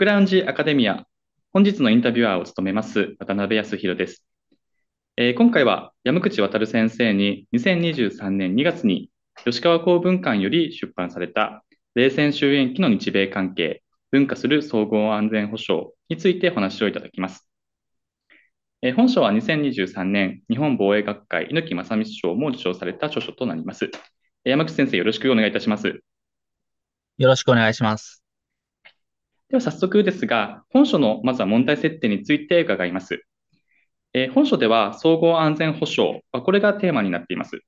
クラウンジアカデミア。本日のインタビュアーを務めます渡辺康弘です。えー、今回は山口渉先生に2023年2月に吉川公文館より出版された冷戦終焉期の日米関係、文化する総合安全保障についてお話をいただきます。えー、本書は2023年日本防衛学会猪木正道賞も受賞された著書となります。山口先生よろしくお願いいたします。よろしくお願いします。では早速ですが、本書のまずは問題設定について伺います。えー、本書では総合安全保障、これがテーマになっています。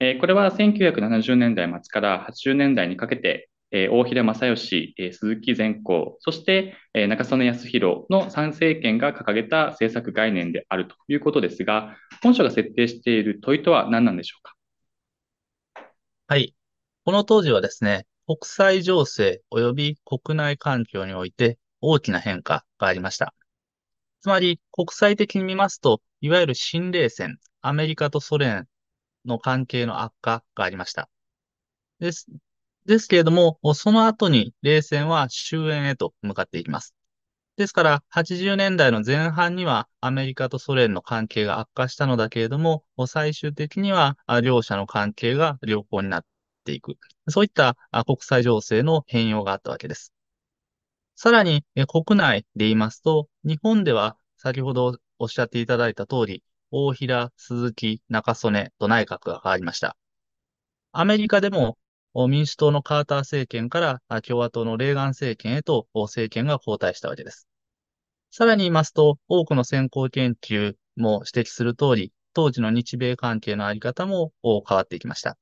えー、これは1970年代末から80年代にかけて、えー、大平正義、え鈴木善光、そして、え中曽根康弘の3政権が掲げた政策概念であるということですが、本書が設定している問いとは何なんでしょうか？はい。この当時はですね、国際情勢及び国内環境において大きな変化がありました。つまり、国際的に見ますと、いわゆる新冷戦、アメリカとソ連の関係の悪化がありました。です。ですけれども、その後に冷戦は終焉へと向かっていきます。ですから、80年代の前半にはアメリカとソ連の関係が悪化したのだけれども、最終的には両者の関係が良好になっていく。そういった国際情勢の変容があったわけです。さらに、国内で言いますと、日本では先ほどおっしゃっていただいた通り、大平、鈴木、中曽根と内閣が変わりました。アメリカでも民主党のカーター政権から共和党のレーガン政権へと政権が交代したわけです。さらに言いますと、多くの先行研究も指摘する通り、当時の日米関係のあり方も変わっていきました。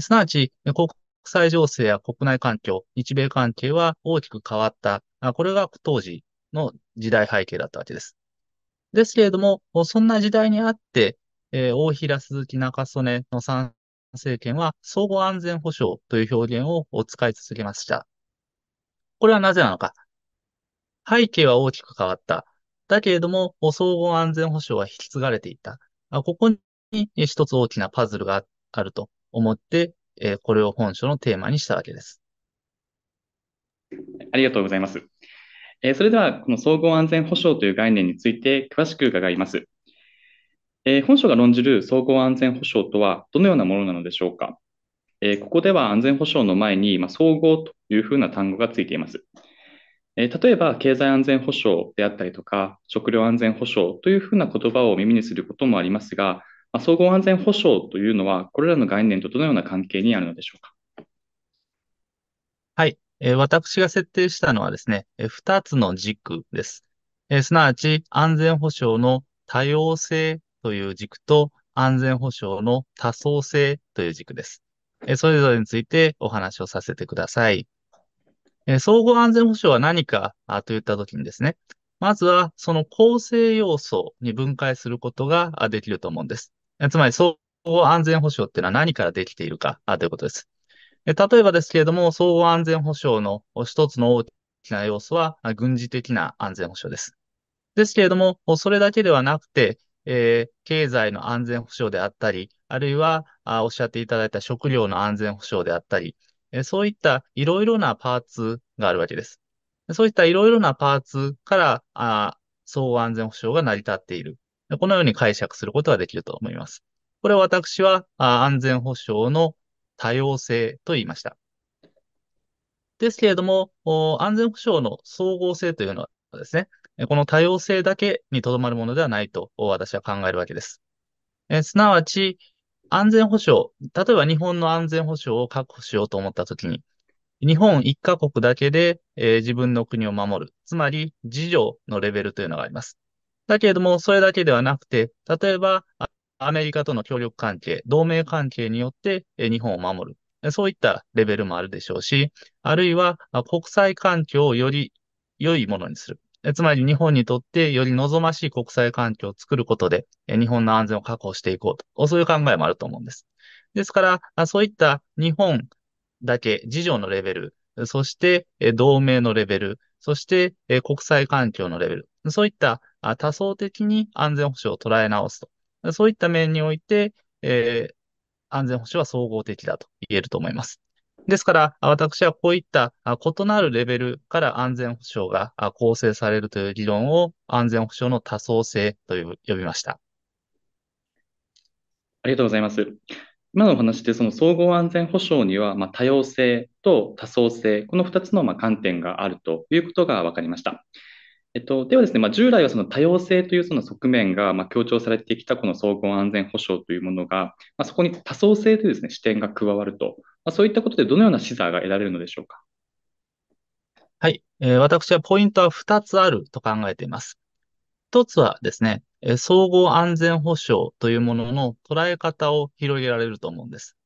すなわち、国際情勢や国内環境、日米関係は大きく変わった。これが当時の時代背景だったわけです。ですけれども、そんな時代にあって、え、大平鈴木中曽根の参政権は総合安全保障という表現を使い続けました。これはなぜなのか。背景は大きく変わった。だけれども、総合安全保障は引き継がれていた。ここに一つ大きなパズルがあると思って、えー、これを本書のテーマにしたわけです。ありがとうございます。えー、それでは、この総合安全保障という概念について詳しく伺います。えー、本書が論じる総合安全保障とはどのようなものなのでしょうか。えここでは安全保障の前に、まあ、総合というふうな単語がついています。え例えば、経済安全保障であったりとか、食料安全保障というふうな言葉を耳にすることもありますが、ま、総合安全保障というのは、これらの概念とどのような関係にあるのでしょうか？はい。え、私が設定したのはですね、え、2つの軸です。え、すなわち、安全保障の多様性という軸と、安全保障の多層性という軸です。え、それぞれについてお話をさせてください。え、総合安全保障は何かといったときにですね、まずはその構成要素に分解することができると思うんです。つまり、総合安全保障っていうのは何からできているかということです。例えばですけれども、総合安全保障の一つの大きな要素は、軍事的な安全保障です。ですけれども、それだけではなくて、えー、経済の安全保障であったり、あるいはあおっしゃっていただいた食料の安全保障であったり、えそういったいろいろなパーツがあるわけです。そういったいろいろなパーツからあ総合安全保障が成り立っている。このように解釈することができると思います。これは私は安全保障の多様性と言いました。ですけれども、安全保障の総合性というのはですね、この多様性だけにとどまるものではないと私は考えるわけです。えすなわち、安全保障、例えば日本の安全保障を確保しようと思ったときに、日本一カ国だけで、えー、自分の国を守る。つまり、自助のレベルというのがあります。だけれども、それだけではなくて、例えば、アメリカとの協力関係、同盟関係によって日本を守る。そういったレベルもあるでしょうし、あるいは国際環境をより良いものにする。つまり日本にとってより望ましい国際環境を作ることで、日本の安全を確保していこうと。そういう考えもあると思うんです。ですから、そういった日本だけ、自助のレベル、そして同盟のレベル、そして国際環境のレベル、そういった多層的に安全保障を捉え直すと。そういった面において、えー、安全保障は総合的だと言えると思います。ですから、私はこういった異なるレベルから安全保障が構成されるという理論を安全保障の多層性と呼びました。ありがとうございます。今のお話でその総合安全保障にはま多様性と多層性、この2つのま観点があるということが分かりました。えっと、ではですね、まあ、従来はその多様性というその側面がま強調されてきたこの総合安全保障というものが、まあ、そこに多層性というですね、視点が加わると、まあ、そういったことでどのような視座が得られるのでしょうか？はい、えー、私はポイントは2つあると考えています。1つはですね、え総合安全保障というものの捉え方を広げられると思うんです。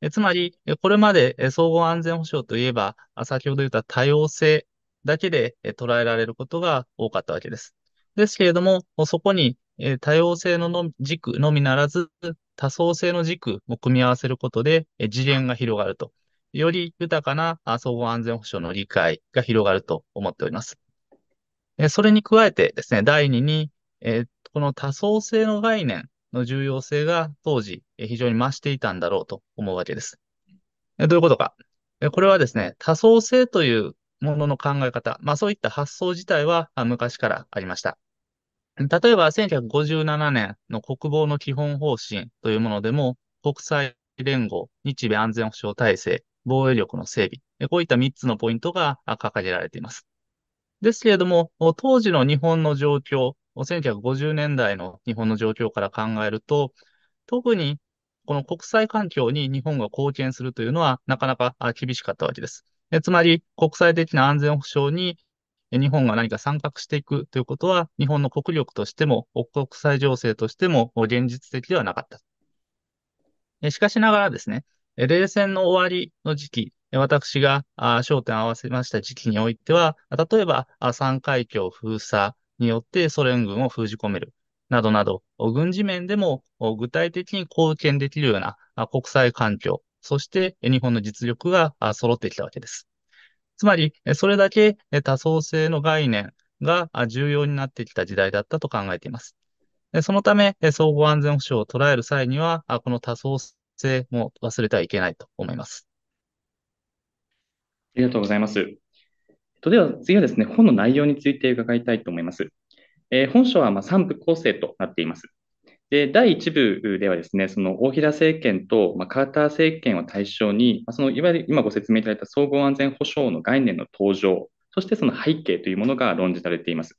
えつまり、これまで総合安全保障といえば、先ほど言った多様性だけで捉えられることが多かったわけです。ですけれども、そこに多様性の軸のみならず、多層性の軸も組み合わせることで次元が広がると。より豊かな総合安全保障の理解が広がると思っております。それに加えてですね、第2に、この多層性の概念の重要性が当時非常に増していたんだろうと思うわけです。どういうことか。これはですね、多層性というものの考え方、まあそういった発想自体は昔からありました。例えば1957年の国防の基本方針というものでも、国際連合、日米安全保障体制、防衛力の整備、こういった3つのポイントが掲げられています。ですけれども、当時の日本の状況、1950年代の日本の状況から考えると、特にこの国際環境に日本が貢献するというのはなかなか厳しかったわけです。えつまり、国際的な安全保障に日本が何か参画していくということは、日本の国力としても、国際情勢としても現実的ではなかった。しかしながらですね、冷戦の終わりの時期、私が焦点を合わせました時期においては、例えば三海峡封鎖によってソ連軍を封じ込める、などなど、軍事面でも具体的に貢献できるような国際環境、そして日本の実力が揃ってきたわけです。つまり、それだけ多層性の概念が重要になってきた時代だったと考えています。そのため、総合安全保障を捉える際には、この多層性も忘れてはいけないと思います。ありがとうございます。では次はですね、本の内容について伺いたいと思います。えー、本書はま3部構成となっています。で第1部ではですね、その大平政権と、まカーター政権を対象に、まあそのいわゆる今ご説明いただいた総合安全保障の概念の登場、そしてその背景というものが論じられています。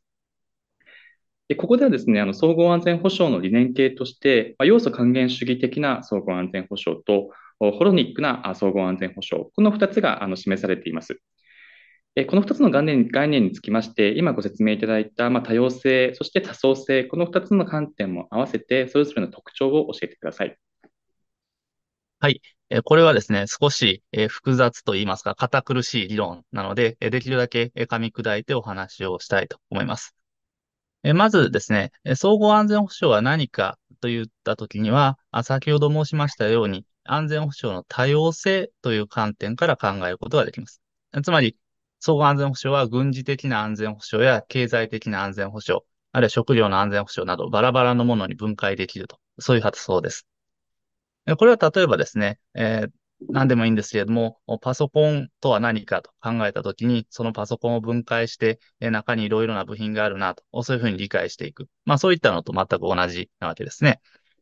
でここではですね、あの総合安全保障の理念系として、まあ、要素還元主義的な総合安全保障と、ホロニックな総合安全保障、この2つがあの示されています。この2つの概念概念につきまして、今ご説明いただいた、ま多様性、そして多層性、この2つの観点も合わせて、それぞれの特徴を教えてください。はい。これはですね、少し複雑といいますか、堅苦しい理論なので、できるだけ噛み砕いてお話をしたいと思います。まずですね、総合安全保障は何かといったときには、先ほど申しましたように、安全保障の多様性という観点から考えることができます。つまり、総合安全保障は軍事的な安全保障や経済的な安全保障、あるいは食料の安全保障などバラバラのものに分解できると。そういう発想です。これは例えばですね、えー、何でもいいんですけれども、パソコンとは何かと考えたときに、そのパソコンを分解して、え中にいろいろな部品があるなと、そういうふうに理解していく。まあそういったのと全く同じなわけですね。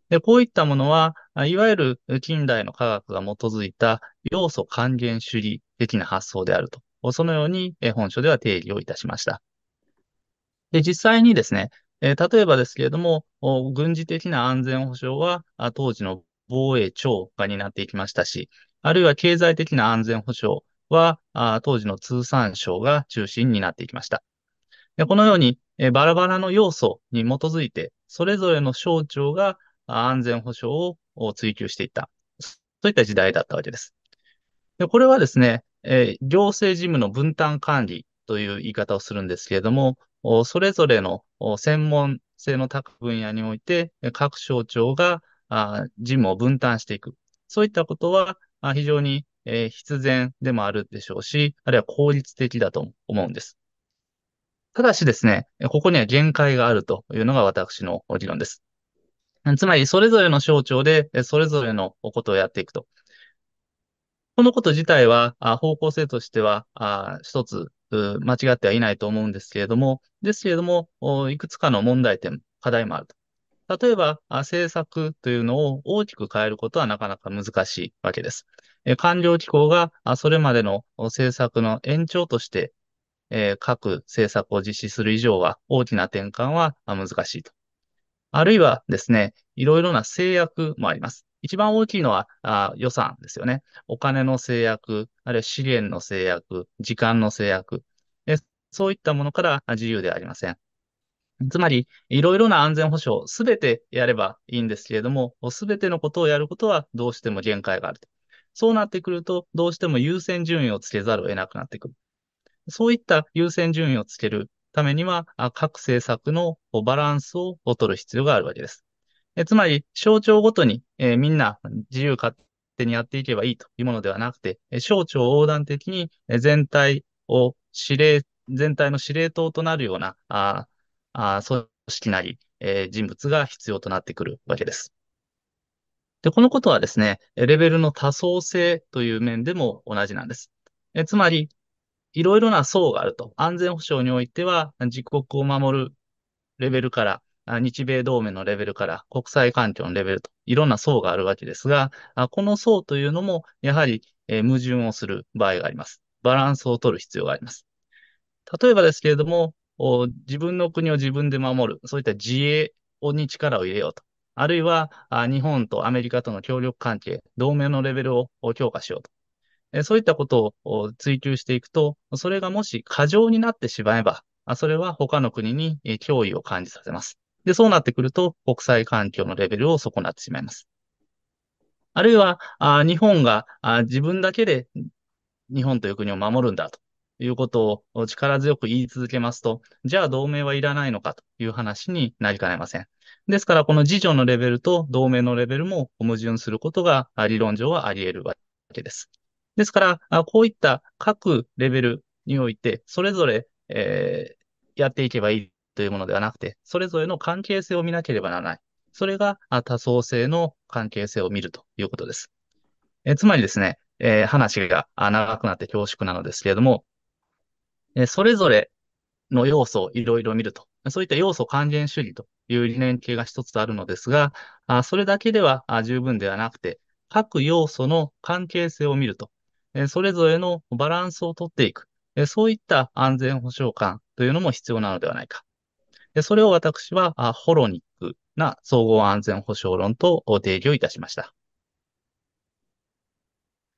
で、こういったものは、いわゆる近代の科学が基づいた要素還元主義的な発想であると。そのように本書では定義をいたしました。で、実際にですね、例えばですけれども、軍事的な安全保障は当時の防衛庁が担っていきましたし、あるいは経済的な安全保障は当時の通産省が中心になっていきました。でこのようにバラバラの要素に基づいて、それぞれの省庁が安全保障を追求していった。そういった時代だったわけです。でこれはですね、えー、行政事務の分担管理という言い方をするんですけれども、それぞれの専門性の高分野において、各省庁が事務を分担していく。そういったことは非常に必然でもあるでしょうし、あるいは効率的だと思うんです。ただしですね、ここには限界があるというのが私の理論です。つまり、それぞれの省庁でそれぞれのことをやっていくと。このこと自体は、あ方向性としては、あ一つ、間違ってはいないと思うんですけれども、ですけれども、いくつかの問題点、課題もあると。例えば、政策というのを大きく変えることはなかなか難しいわけです。官僚機構がそれまでの政策の延長として、各政策を実施する以上は大きな転換は難しいと。あるいはですね、いろいろな制約もあります。一番大きいのはあ予算ですよね。お金の制約、あるいは資源の制約、時間の制約。そういったものから自由ではありません。つまり、いろいろな安全保障、すべてやればいいんですけれども、すべてのことをやることはどうしても限界があると。そうなってくると、どうしても優先順位をつけざるを得なくなってくる。そういった優先順位をつけるためには、各政策のバランスを取る必要があるわけです。えつまり、省庁ごとに、えー、みんな自由勝手にやっていけばいいというものではなくて、省庁横断的に全体を指令、全体の司令塔となるような、ああ組織なり、えー、人物が必要となってくるわけです。で、このことはですね、レベルの多層性という面でも同じなんです。えつまり、いろいろな層があると。安全保障においては、自国を守るレベルから、日米同盟のレベルから、国際環境のレベルと、いろんな層があるわけですが、この層というのも、やはり、矛盾をする場合があります。バランスを取る必要があります。例えばですけれども、自分の国を自分で守る、そういった自衛に力を入れようと。あるいは、日本とアメリカとの協力関係、同盟のレベルを強化しようと。そういったことを追求していくと、それがもし過剰になってしまえば、それは他の国に脅威を感じさせます。で、そうなってくると、国際環境のレベルを損なってしまいます。あるいは、あ日本があ自分だけで日本という国を守るんだということを力強く言い続けますと、じゃあ同盟はいらないのかという話になりかねません。ですから、この自助のレベルと同盟のレベルも矛盾することが理論上はあり得るわけです。ですから、こういった各レベルにおいて、それぞれ、えー、やっていけばいいというものではなくて、それぞれの関係性を見なければならない。それが多層性の関係性を見るということです。えつまりですね、えー、話が長くなって恐縮なのですけれども、えそれぞれの要素をいろいろ見ると。そういった要素還元主義という理念系が一つあるのですが、あそれだけでは十分ではなくて、各要素の関係性を見ると。えそれぞれのバランスをとっていく。そういった安全保障感というのも必要なのではないか。でそれを私はあホロニックな総合安全保障論と定義をいたしました。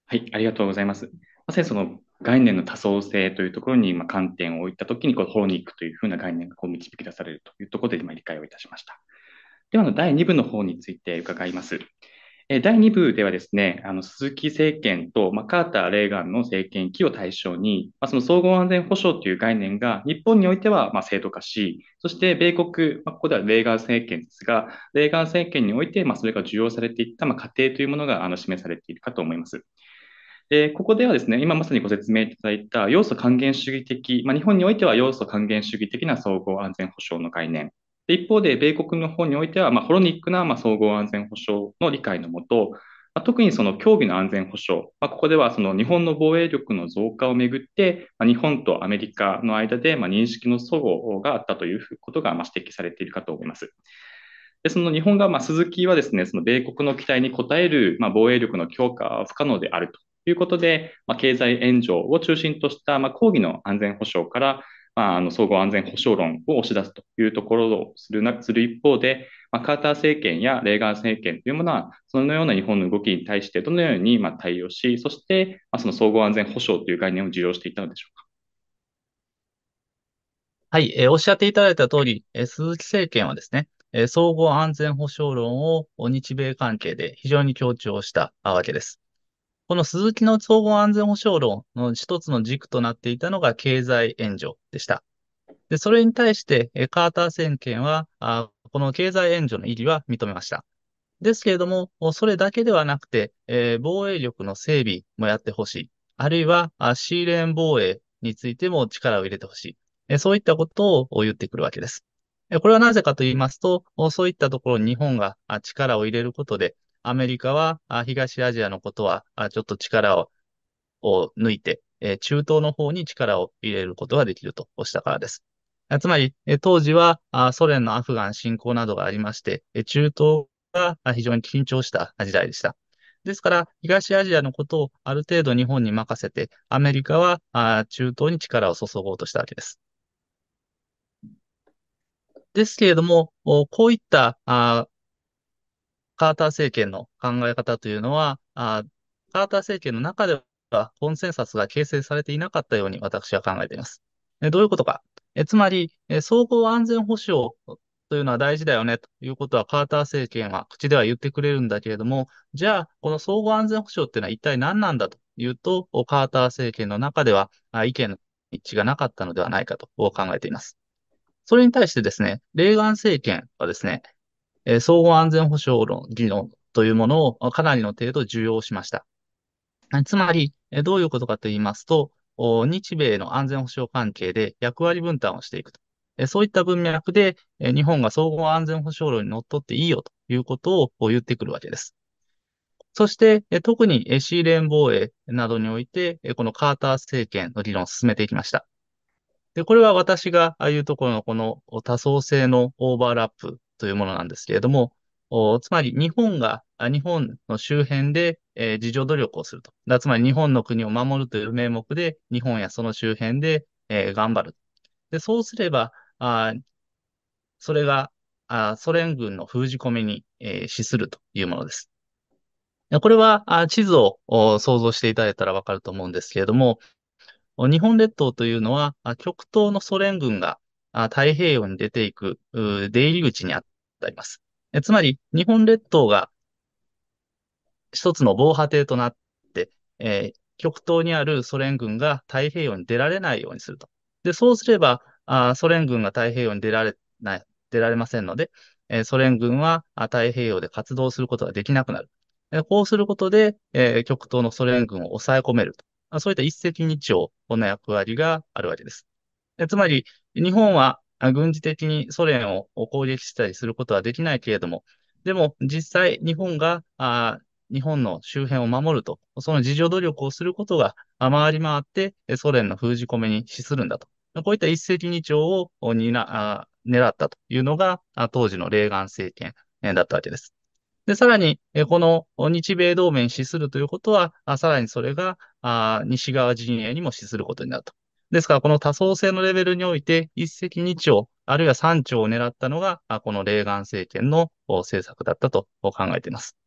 はい、ありがとうございます。まさにその概念の多層性というところに今観点を置いたときに、このホロニックというふうな概念がこう導き出されるというところで今理解をいたしました。では、第2部の方について伺います。第2部ではですね、あの鈴木政権と、まあ、カーター・レーガンの政権期を対象に、まあ、その総合安全保障という概念が日本においてはまあ制度化し、そして米国、まあ、ここではレーガン政権ですが、レーガン政権においてまあそれが受容されていったまあ過程というものがあの示されているかと思います。で、ここではですね、今まさにご説明いただいた要素還元主義的、まあ、日本においては要素還元主義的な総合安全保障の概念。一方で、米国の方においては、まあ、ホロニックなまあ総合安全保障の理解のもと、まあ、特にその競技の安全保障、まあ、ここではその日本の防衛力の増加をめぐって、まあ、日本とアメリカの間でまあ認識の齟齬があったということがまあ指摘されているかと思います。でその日本が、まあ、鈴木はですね、その米国の期待に応える、まあ、防衛力の強化は不可能であるということで、まあ、経済援助を中心とした、まあ、抗議の安全保障から、まあ、あの総合安全保障論を押し出すというところをするなする一方で、まあ、カーター政権やレーガン政権というものは、そのような日本の動きに対してどのようにまあ対応し、そして、まあ、その総合安全保障という概念を受容していたのでしょうか。はい、えー、おっしゃっていただいた通り、えー、鈴木政権はですね、えー、総合安全保障論を日米関係で非常に強調したわけです。この鈴木の総合安全保障論の一つの軸となっていたのが経済援助でした。で、それに対して、カーター政権は、この経済援助の意義は認めました。ですけれども、それだけではなくて、防衛力の整備もやってほしい。あるいは、シーレーン防衛についても力を入れてほしい。そういったことを言ってくるわけです。これはなぜかと言いますと、そういったところに日本が力を入れることで、アメリカは東アジアのことはちょっと力をを抜いて、え中東の方に力を入れることができるとしたからです。つまり、当時はソ連のアフガン侵攻などがありまして、中東が非常に緊張した時代でした。ですから、東アジアのことをある程度日本に任せて、アメリカは中東に力を注ごうとしたわけです。ですけれども、こういったカーター政権の考え方というのは、あカーター政権の中ではコンセンサスが形成されていなかったように私は考えています。えどういうことか。えつまり、え総合安全保障というのは大事だよねということはカーター政権は口では言ってくれるんだけれども、じゃあ、この総合安全保障っていうのは一体何なんだというと、カーター政権の中では意見の一致がなかったのではないかと考えています。それに対してですね、レーガン政権はですね、総合安全保障論、議論というものをかなりの程度重要しました。つまり、どういうことかと言いますと、日米の安全保障関係で役割分担をしていくと。そういった文脈で、日本が総合安全保障論にのっとっていいよということを言ってくるわけです。そして、特にシーレーン防衛などにおいて、このカーター政権の議論を進めていきました。で、これは私がああいうところのこの多層性のオーバーラップというものなんですけれども、つまり日本が、日本の周辺で、えー、自助努力をすると。つまり日本の国を守るという名目で、日本やその周辺で、えー、頑張る。で、そうすれば、あそれがあソ連軍の封じ込めに、えー、資するというものです。これはあ地図を想像していただいたらわかると思うんですけれども、日本列島というのは、極東のソ連軍が太平洋に出ていく出入り口にあったります。えつまり、日本列島が一つの防波堤となって、えー、極東にあるソ連軍が太平洋に出られないようにすると。で、そうすれば、あソ連軍が太平洋に出られない、出られませんので、えー、ソ連軍は太平洋で活動することができなくなる。えー、こうすることで、えー、極東のソ連軍を抑え込めると。そういった一石二鳥の役割があるわけです。えつまり、日本は軍事的にソ連を攻撃したりすることはできないけれども、でも実際日本があ日本の周辺を守ると、その自助努力をすることが回り回ってソ連の封じ込めに資するんだと。こういった一石二鳥を狙ったというのが当時のレーガン政権だったわけです。で、さらに、この日米同盟に資するということは、さらにそれが西側陣営にも資することになると。ですから、この多層性のレベルにおいて、一石二鳥、あるいは三鳥を狙ったのが、このレーガン政権の政策だったと考えています。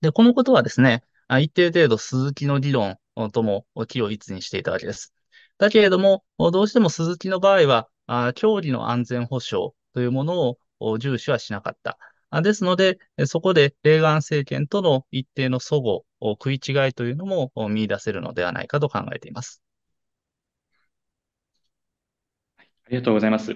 で、このことはですね、一定程度鈴木の理論とも気を一にしていたわけです。だけれども、どうしても鈴木の場合は、競技の安全保障というものを重視はしなかった。ですので、そこでレーガン政権との一定の齟齬、食い違いというのも見出せるのではないかと考えています。ありがとうございます。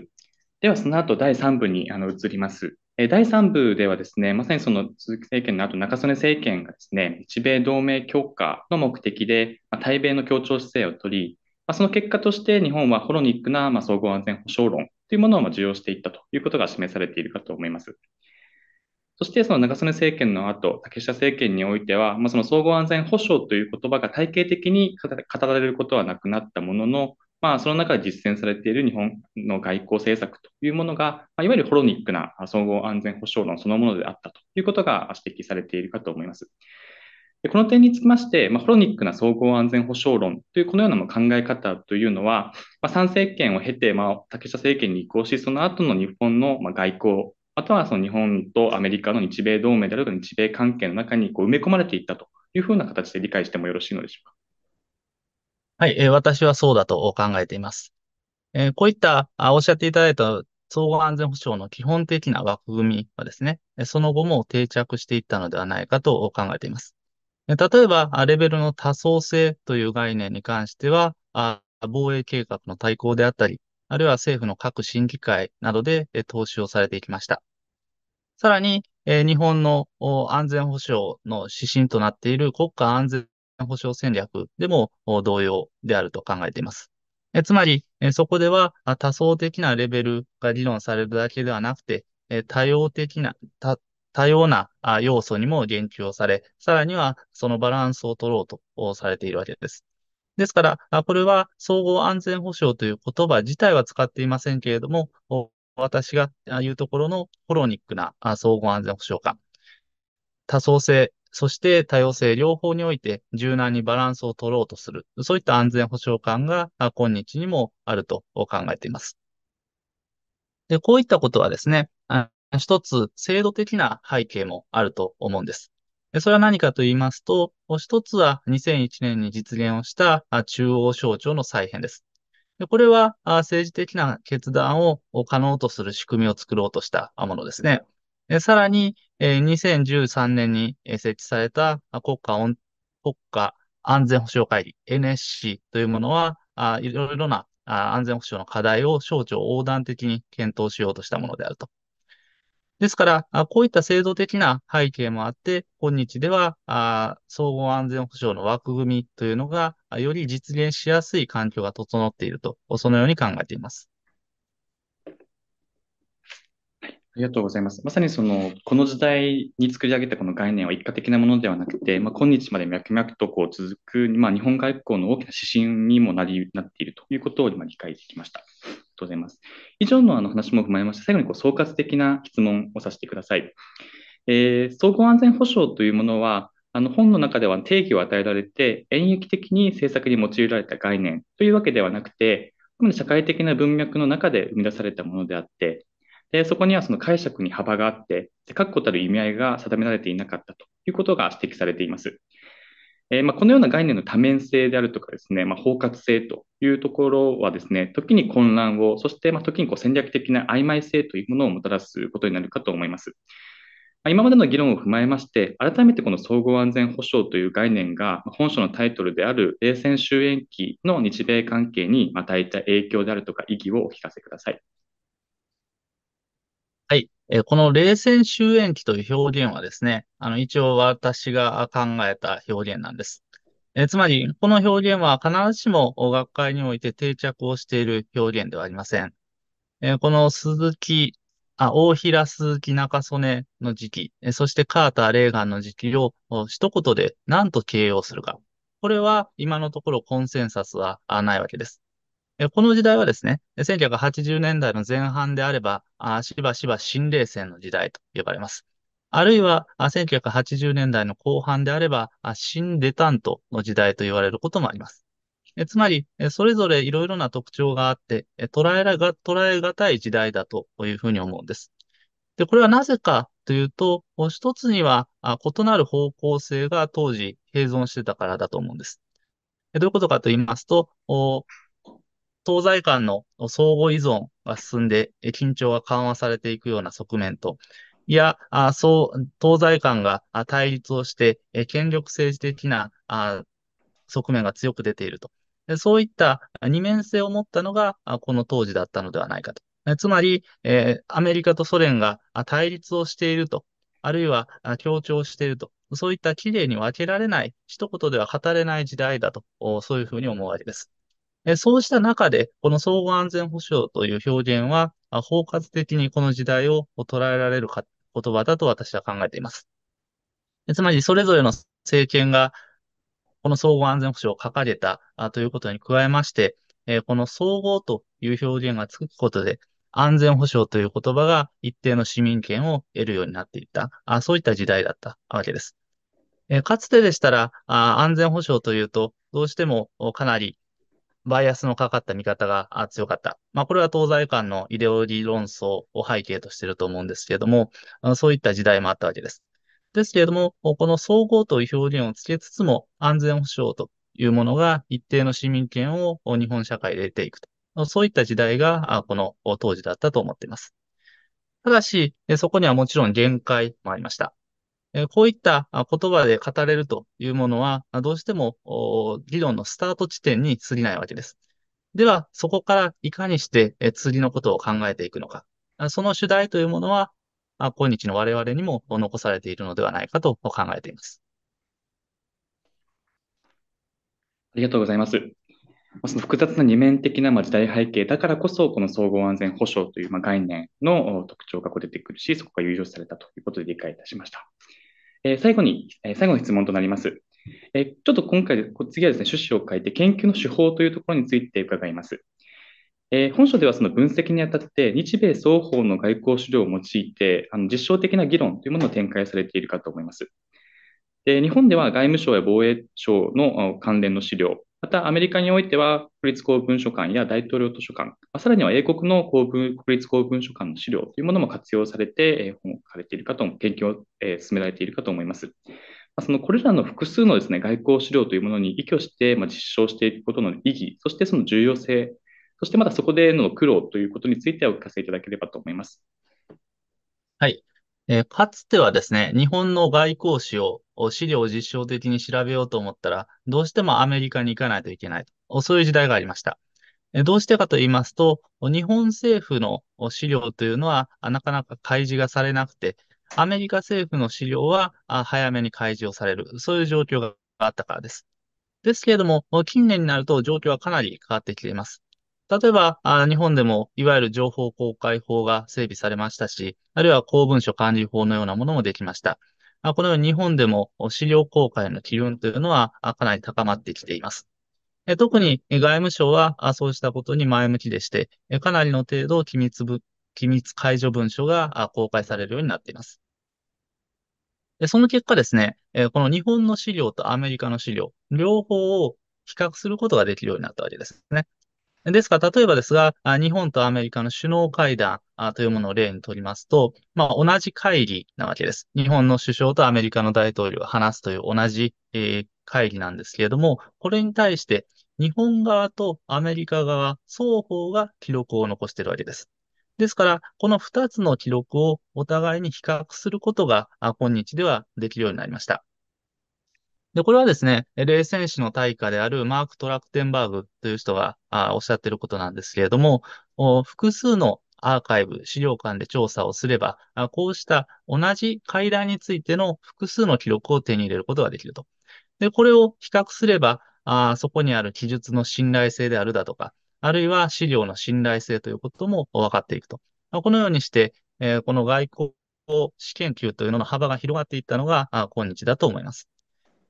では、その後第3部にあの移ります。え第3部ではですね、まさにその鈴木政権の後、中曽根政権がですね、日米同盟強化の目的で、ま対米の協調姿勢を取り、まその結果として日本はホロニックな、ま総合安全保障論というものをま受容していったということが示されているかと思います。そしてその中曽根政権の後、竹下政権においては、まあ、その総合安全保障という言葉が体系的に語られることはなくなったものの、まあ、その中で実践されている日本の外交政策というものが、まあ、いわゆるホロニックな総合安全保障論そのものであったということが指摘されているかと思います。でこの点につきまして、まあ、ホロニックな総合安全保障論というこのような考え方というのは、まあ、参政権を経て、まあ、竹下政権に移行し、その後の日本の外交、またはその日本とアメリカの日米同盟であるとか日米関係の中にこう埋め込まれていったというふうな形で理解してもよろしいのでしょうか。はい、え、私はそうだと考えています。え、こういったあ、おっしゃっていただいた総合安全保障の基本的な枠組みはですね、その後も定着していったのではないかと考えています。例えば、レベルの多層性という概念に関しては、防衛計画の対抗であったり、あるいは政府の各審議会などで投資をされていきました。さらに、日本の安全保障の指針となっている国家安全保障戦略でも同様であると考えています。えつまり、えそこでは多層的なレベルが議論されるだけではなくて、え多様的な、多様な要素にも言及をされ、さらにはそのバランスを取ろうとされているわけです。ですから、これは総合安全保障という言葉自体は使っていませんけれども、私が言うところのホロニックな総合安全保障化。多層性、そして多様性両方において柔軟にバランスを取ろうとする。そういった安全保障感が今日にもあると考えています。で、こういったことはですね、一つ制度的な背景もあると思うんです。それは何かと言いますと、一つは2001年に実現をした中央省庁の再編です。これは政治的な決断を可能とする仕組みを作ろうとしたものですね。さらに、2013年に設置された国家国家安全保障会議 NSC というものは、いろいろな安全保障の課題を省庁横断的に検討しようとしたものであると。ですから、こういった制度的な背景もあって、今日では、総合安全保障の枠組みというのが、より実現しやすい環境が整っていると、そのように考えています。ありがとうございます。まさにその、この時代に作り上げたこの概念は一過的なものではなくて、まあ、今日まで脈々とこう続く、まあ、日本外交の大きな指針にもなりなっているということを今理解できました。ありがとうございます。以上のあの話も踏まえまして、最後にこう総括的な質問をさせてください。えー、総合安全保障というものは、あの本の中では定義を与えられて、演繹的に政策に用いられた概念というわけではなくて、社会的な文脈の中で生み出されたものであって、で、そこにはその解釈に幅があって、確固たる意味合いが定められていなかったということが指摘されています。えー、まあ、このような概念の多面性であるとかですね、まあ、包括性というところはですね、時に混乱を、そしてま時にこう戦略的な曖昧性というものをもたらすことになるかと思います。まあ今までの議論を踏まえまして、改めてこの総合安全保障という概念が、本書のタイトルである冷戦終焉期の日米関係に与えた影響であるとか意義をお聞かせください。えこの冷戦終焉期という表現はですね、あの、一応私が考えた表現なんです。えつまり、この表現は必ずしも学会において定着をしている表現ではありません。えこの鈴木、あ、大平鈴木中曽根の時期、えそしてカーター・レーガンの時期を一言で何と形容するか。これは今のところコンセンサスはないわけです。この時代はですね、1980年代の前半であれば、しばしば新冷戦の時代と呼ばれます。あるいは、1980年代の後半であれば、新デタントの時代と言われることもあります。つまり、それぞれいろいろな特徴があって、捉えらが、捉えがたい時代だというふうに思うんです。で、これはなぜかというと、一つには異なる方向性が当時併存してたからだと思うんです。どういうことかと言いますと、東西間の相互依存が進んで、緊張が緩和されていくような側面と、いや、そう、東西間が対立をして、権力政治的な側面が強く出ていると。そういった二面性を持ったのが、この当時だったのではないかと。つまり、アメリカとソ連が対立をしていると、あるいは強調していると、そういった綺麗に分けられない、一言では語れない時代だと、そういうふうに思うわけです。そうした中で、この総合安全保障という表現は、包括的にこの時代を捉えられる言葉だと私は考えています。つまり、それぞれの政権が、この総合安全保障を掲げたということに加えまして、この総合という表現がつくことで、安全保障という言葉が一定の市民権を得るようになっていった、そういった時代だったわけです。かつてでしたら、安全保障というと、どうしてもかなりバイアスのかかった見方が強かった。まあ、これは東西間のイデオロギー論争を背景としていると思うんですけれども、そういった時代もあったわけです。ですけれども、この総合という表現をつけつつも、安全保障というものが一定の市民権を日本社会で得ていくと。そういった時代が、この当時だったと思っています。ただし、そこにはもちろん限界もありました。こういった言葉で語れるというものは、どうしても議論のスタート地点に過ぎないわけです。では、そこからいかにして次のことを考えていくのか。その主題というものは、今日の我々にも残されているのではないかと考えています。ありがとうございます。その複雑な二面的な時代背景だからこそ、この総合安全保障という概念の特徴がこう出てくるし、そこが有用されたということで理解いたしました。え、最後に、え、最後の質問となります。え、ちょっと今回、次はですね、趣旨を変えて研究の手法というところについて伺います。え、本書ではその分析にあたって、日米双方の外交資料を用いて、あの実証的な議論というものを展開されているかと思います。で日本では外務省や防衛省の関連の資料、またアメリカにおいては国立公文書館や大統領図書館、さらには英国の公文国立公文書館の資料というものも活用されて、本を書かれているかと、研究を、進められているかと思います。そのこれらの複数のですね、外交資料というものに依拠して、ま実証していくことの意義、そしてその重要性、そしてまたそこでの苦労ということについてお聞かせいただければと思います。はい。えー、かつてはですね、日本の外交史を資料を実証的に調べようと思ったら、どうしてもアメリカに行かないといけないと。そういう時代がありました。どうしてかと言いますと、日本政府の資料というのはなかなか開示がされなくて、アメリカ政府の資料は早めに開示をされる、そういう状況があったからです。ですけれども、近年になると状況はかなり変わってきています。例えば、日本でもいわゆる情報公開法が整備されましたし、あるいは公文書管理法のようなものもできました。このように日本でも資料公開の機運というのはかなり高まってきています。特に外務省はそうしたことに前向きでして、かなりの程度機密機密解除文書が公開されるようになっています。その結果ですね、この日本の資料とアメリカの資料、両方を比較することができるようになったわけですね。ですから、例えばですが、日本とアメリカの首脳会談というものを例にとりますと、まあ、同じ会議なわけです。日本の首相とアメリカの大統領が話すという同じ、え、会議なんですけれども、これに対して日本側とアメリカ側、双方が記録を残しているわけです。ですから、この2つの記録をお互いに比較することが今日ではできるようになりました。で、これはですね、冷戦史の大家であるマーク・トラクテンバーグという人があおっしゃっていることなんですけれども、複数のアーカイブ、資料館で調査をすれば、こうした同じ会談についての複数の記録を手に入れることができると。で、これを比較すれば、あそこにある記述の信頼性であるだとか、あるいは資料の信頼性ということも分かっていくと。このようにして、え、この外交史研究というのの幅が広がっていったのが今日だと思います。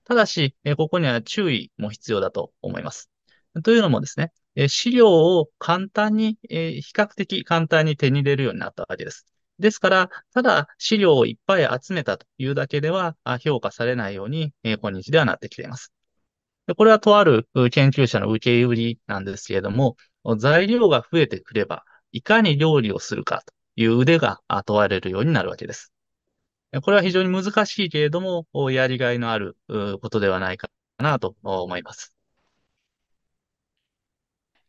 ただし、ここには注意も必要だと思います。というのもですね、資料を簡単に、比較的簡単に手に入れるようになったわけです。ですから、ただ資料をいっぱい集めたというだけでは評価されないように、今日ではなってきています。これはとある研究者の受け売りなんですけれども、材料が増えてくれば、いかに料理をするかという腕が問われるようになるわけです。これは非常に難しいけれども、やりがいのあることではないかなと思います。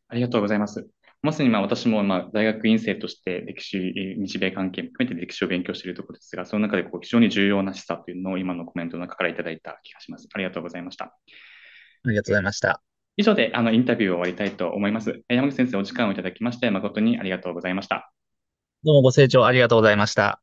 ありがとうございます。まさにまあ私もまあ大学院生として歴史、日米関係も含めて歴史を勉強しているところですが、その中でこう非常に重要な示唆というのを今のコメントの中からいただいた気がします。ありがとうございました。ありがとうございました。以上であのインタビューを終わりたいと思います。山口先生、お時間をいただきまして誠にありがとうございました。どうもご清聴ありがとうございました。